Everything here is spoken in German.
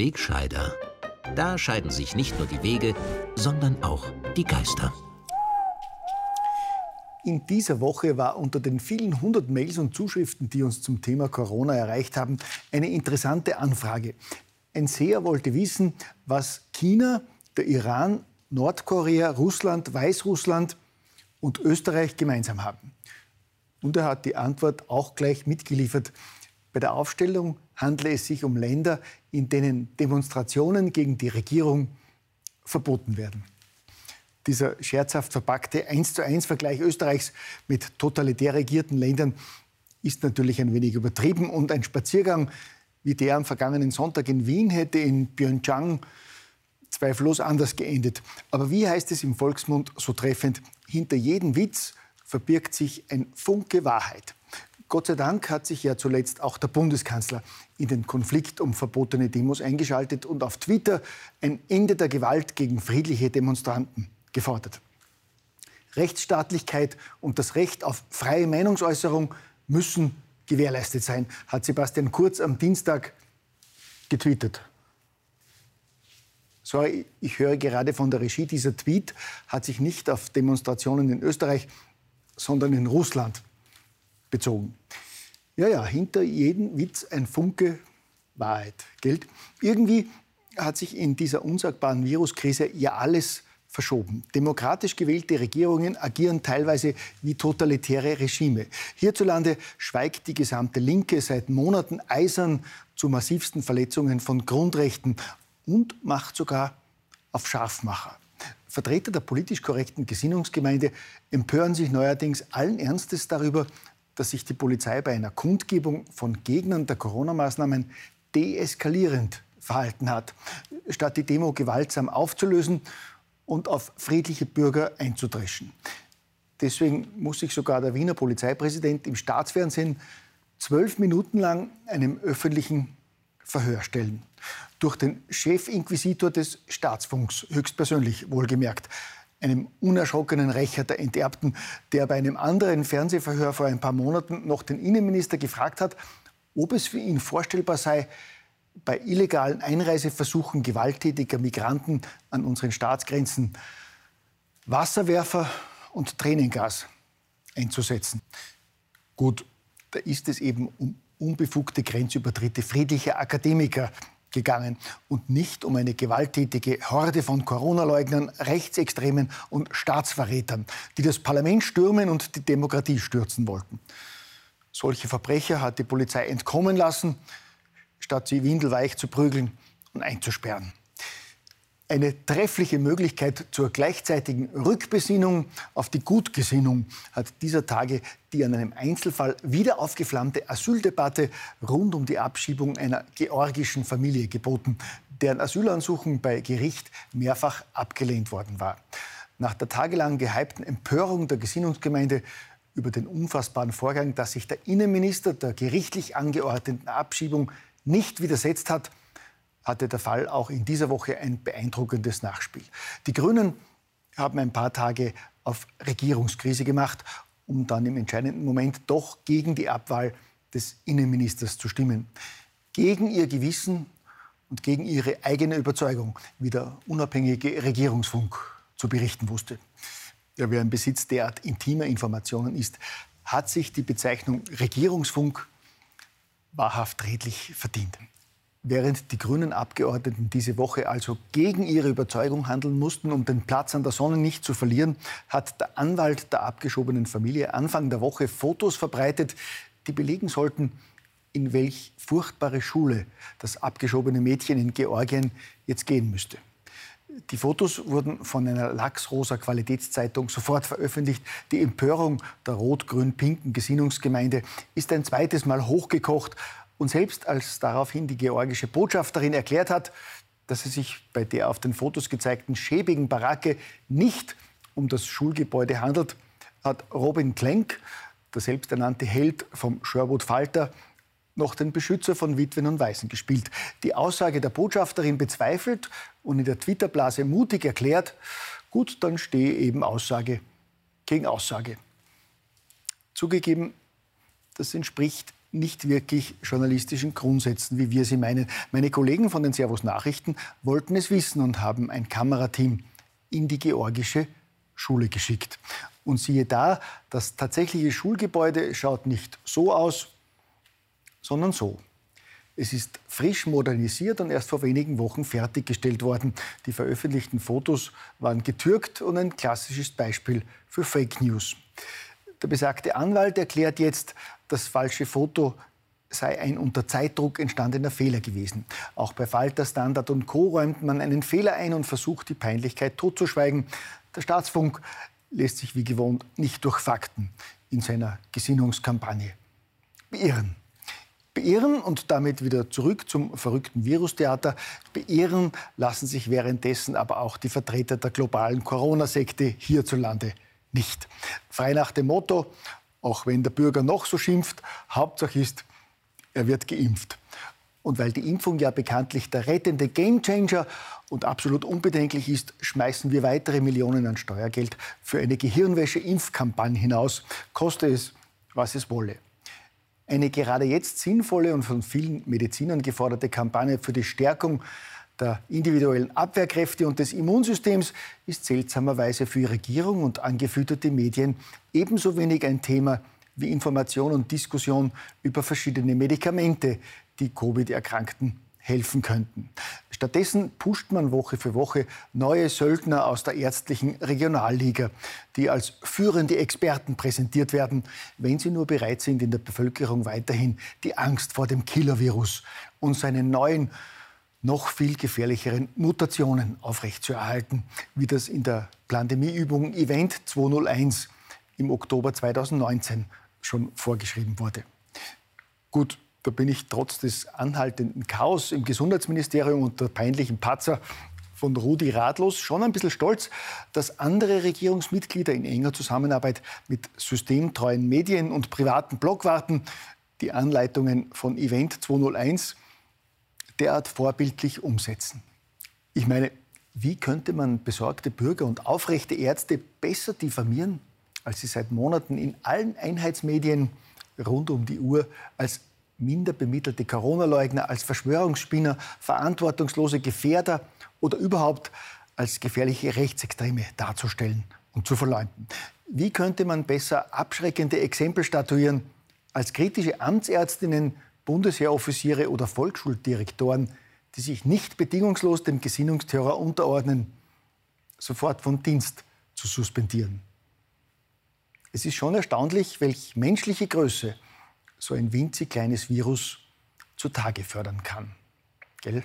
Wegscheider. Da scheiden sich nicht nur die Wege, sondern auch die Geister. In dieser Woche war unter den vielen hundert Mails und Zuschriften, die uns zum Thema Corona erreicht haben, eine interessante Anfrage. Ein Seher wollte wissen, was China, der Iran, Nordkorea, Russland, Weißrussland und Österreich gemeinsam haben. Und er hat die Antwort auch gleich mitgeliefert. Bei der Aufstellung handle es sich um Länder, in denen Demonstrationen gegen die Regierung verboten werden. Dieser scherzhaft verpackte 1 zu 1 Vergleich Österreichs mit totalitär regierten Ländern ist natürlich ein wenig übertrieben und ein Spaziergang wie der am vergangenen Sonntag in Wien hätte in Pyeongchang zweifellos anders geendet. Aber wie heißt es im Volksmund so treffend, hinter jedem Witz verbirgt sich ein Funke Wahrheit. Gott sei Dank hat sich ja zuletzt auch der Bundeskanzler in den Konflikt um verbotene Demos eingeschaltet und auf Twitter ein Ende der Gewalt gegen friedliche Demonstranten gefordert. Rechtsstaatlichkeit und das Recht auf freie Meinungsäußerung müssen gewährleistet sein, hat Sebastian Kurz am Dienstag getwittert. Sorry, ich höre gerade von der Regie, dieser Tweet hat sich nicht auf Demonstrationen in Österreich, sondern in Russland bezogen. Ja, ja, hinter jedem Witz ein Funke Wahrheit gilt. Irgendwie hat sich in dieser unsagbaren Viruskrise ja alles verschoben. Demokratisch gewählte Regierungen agieren teilweise wie totalitäre Regime. Hierzulande schweigt die gesamte Linke seit Monaten eisern zu massivsten Verletzungen von Grundrechten und macht sogar auf Scharfmacher. Vertreter der politisch korrekten Gesinnungsgemeinde empören sich neuerdings allen Ernstes darüber, dass sich die Polizei bei einer Kundgebung von Gegnern der Corona-Maßnahmen deeskalierend verhalten hat. Statt die Demo gewaltsam aufzulösen und auf friedliche Bürger einzudreschen. Deswegen muss sich sogar der Wiener Polizeipräsident im Staatsfernsehen zwölf Minuten lang einem öffentlichen Verhör stellen. Durch den Chefinquisitor des Staatsfunks, höchstpersönlich wohlgemerkt, einem unerschrockenen Rächer der Enterbten, der bei einem anderen Fernsehverhör vor ein paar Monaten noch den Innenminister gefragt hat, ob es für ihn vorstellbar sei, bei illegalen Einreiseversuchen gewalttätiger Migranten an unseren Staatsgrenzen Wasserwerfer und Tränengas einzusetzen. Gut, da ist es eben um unbefugte Grenzübertritte friedlicher Akademiker gegangen und nicht um eine gewalttätige Horde von Corona-Leugnern, Rechtsextremen und Staatsverrätern, die das Parlament stürmen und die Demokratie stürzen wollten. Solche Verbrecher hat die Polizei entkommen lassen, statt sie windelweich zu prügeln und einzusperren eine treffliche Möglichkeit zur gleichzeitigen Rückbesinnung auf die Gutgesinnung hat dieser Tage die an einem Einzelfall wieder aufgeflammte Asyldebatte rund um die Abschiebung einer georgischen Familie geboten, deren Asylansuchung bei Gericht mehrfach abgelehnt worden war. Nach der tagelang gehypten Empörung der Gesinnungsgemeinde über den unfassbaren Vorgang, dass sich der Innenminister der gerichtlich angeordneten Abschiebung nicht widersetzt hat, hatte der Fall auch in dieser Woche ein beeindruckendes Nachspiel. Die Grünen haben ein paar Tage auf Regierungskrise gemacht, um dann im entscheidenden Moment doch gegen die Abwahl des Innenministers zu stimmen. Gegen ihr Gewissen und gegen ihre eigene Überzeugung, wie der unabhängige Regierungsfunk zu berichten wusste. Ja, wer im Besitz derart intimer Informationen ist, hat sich die Bezeichnung Regierungsfunk wahrhaft redlich verdient. Während die grünen Abgeordneten diese Woche also gegen ihre Überzeugung handeln mussten, um den Platz an der Sonne nicht zu verlieren, hat der Anwalt der abgeschobenen Familie Anfang der Woche Fotos verbreitet, die belegen sollten, in welch furchtbare Schule das abgeschobene Mädchen in Georgien jetzt gehen müsste. Die Fotos wurden von einer lachsrosa Qualitätszeitung sofort veröffentlicht. Die Empörung der rot-grün-pinken Gesinnungsgemeinde ist ein zweites Mal hochgekocht. Und selbst als daraufhin die georgische Botschafterin erklärt hat, dass es sich bei der auf den Fotos gezeigten schäbigen Baracke nicht um das Schulgebäude handelt, hat Robin Klenk, der selbsternannte Held vom Sherwood Falter, noch den Beschützer von Witwen und Waisen gespielt. Die Aussage der Botschafterin bezweifelt und in der Twitter-Blase mutig erklärt, gut, dann stehe eben Aussage gegen Aussage. Zugegeben, das entspricht nicht wirklich journalistischen Grundsätzen, wie wir sie meinen. Meine Kollegen von den Servus Nachrichten wollten es wissen und haben ein Kamerateam in die georgische Schule geschickt. Und siehe da, das tatsächliche Schulgebäude schaut nicht so aus, sondern so. Es ist frisch modernisiert und erst vor wenigen Wochen fertiggestellt worden. Die veröffentlichten Fotos waren getürkt und ein klassisches Beispiel für Fake News. Der besagte Anwalt erklärt jetzt, das falsche Foto sei ein unter Zeitdruck entstandener Fehler gewesen. Auch bei Falter, Standard und Co. räumt man einen Fehler ein und versucht, die Peinlichkeit totzuschweigen. Der Staatsfunk lässt sich wie gewohnt nicht durch Fakten in seiner Gesinnungskampagne beirren. Beirren und damit wieder zurück zum verrückten Virustheater. Beirren lassen sich währenddessen aber auch die Vertreter der globalen Corona-Sekte hierzulande nicht. Frei nach dem Motto, auch wenn der Bürger noch so schimpft, Hauptsache ist, er wird geimpft. Und weil die Impfung ja bekanntlich der rettende Gamechanger und absolut unbedenklich ist, schmeißen wir weitere Millionen an Steuergeld für eine Gehirnwäsche-Impfkampagne hinaus, koste es, was es wolle. Eine gerade jetzt sinnvolle und von vielen Medizinern geforderte Kampagne für die Stärkung der individuellen Abwehrkräfte und des Immunsystems ist seltsamerweise für Regierung und angefütterte Medien ebenso wenig ein Thema wie Information und Diskussion über verschiedene Medikamente, die Covid-Erkrankten helfen könnten. Stattdessen pusht man Woche für Woche neue Söldner aus der ärztlichen Regionalliga, die als führende Experten präsentiert werden, wenn sie nur bereit sind, in der Bevölkerung weiterhin die Angst vor dem Killer-Virus und seinen neuen noch viel gefährlicheren Mutationen aufrechtzuerhalten, wie das in der Pandemieübung Event 201 im Oktober 2019 schon vorgeschrieben wurde. Gut, da bin ich trotz des anhaltenden Chaos im Gesundheitsministerium und der peinlichen Patzer von Rudi ratlos schon ein bisschen stolz, dass andere Regierungsmitglieder in enger Zusammenarbeit mit systemtreuen Medien und privaten Blockwarten die Anleitungen von Event 201 derart vorbildlich umsetzen. Ich meine, wie könnte man besorgte Bürger und aufrechte Ärzte besser diffamieren, als sie seit Monaten in allen Einheitsmedien rund um die Uhr als minder bemittelte Corona-Leugner, als Verschwörungsspinner, verantwortungslose Gefährder oder überhaupt als gefährliche Rechtsextreme darzustellen und zu verleumden. Wie könnte man besser abschreckende Exempel statuieren, als kritische Amtsärztinnen Bundesheeroffiziere oder Volksschuldirektoren, die sich nicht bedingungslos dem Gesinnungsterror unterordnen, sofort vom Dienst zu suspendieren. Es ist schon erstaunlich, welch menschliche Größe so ein winzig kleines Virus zutage fördern kann. Gell?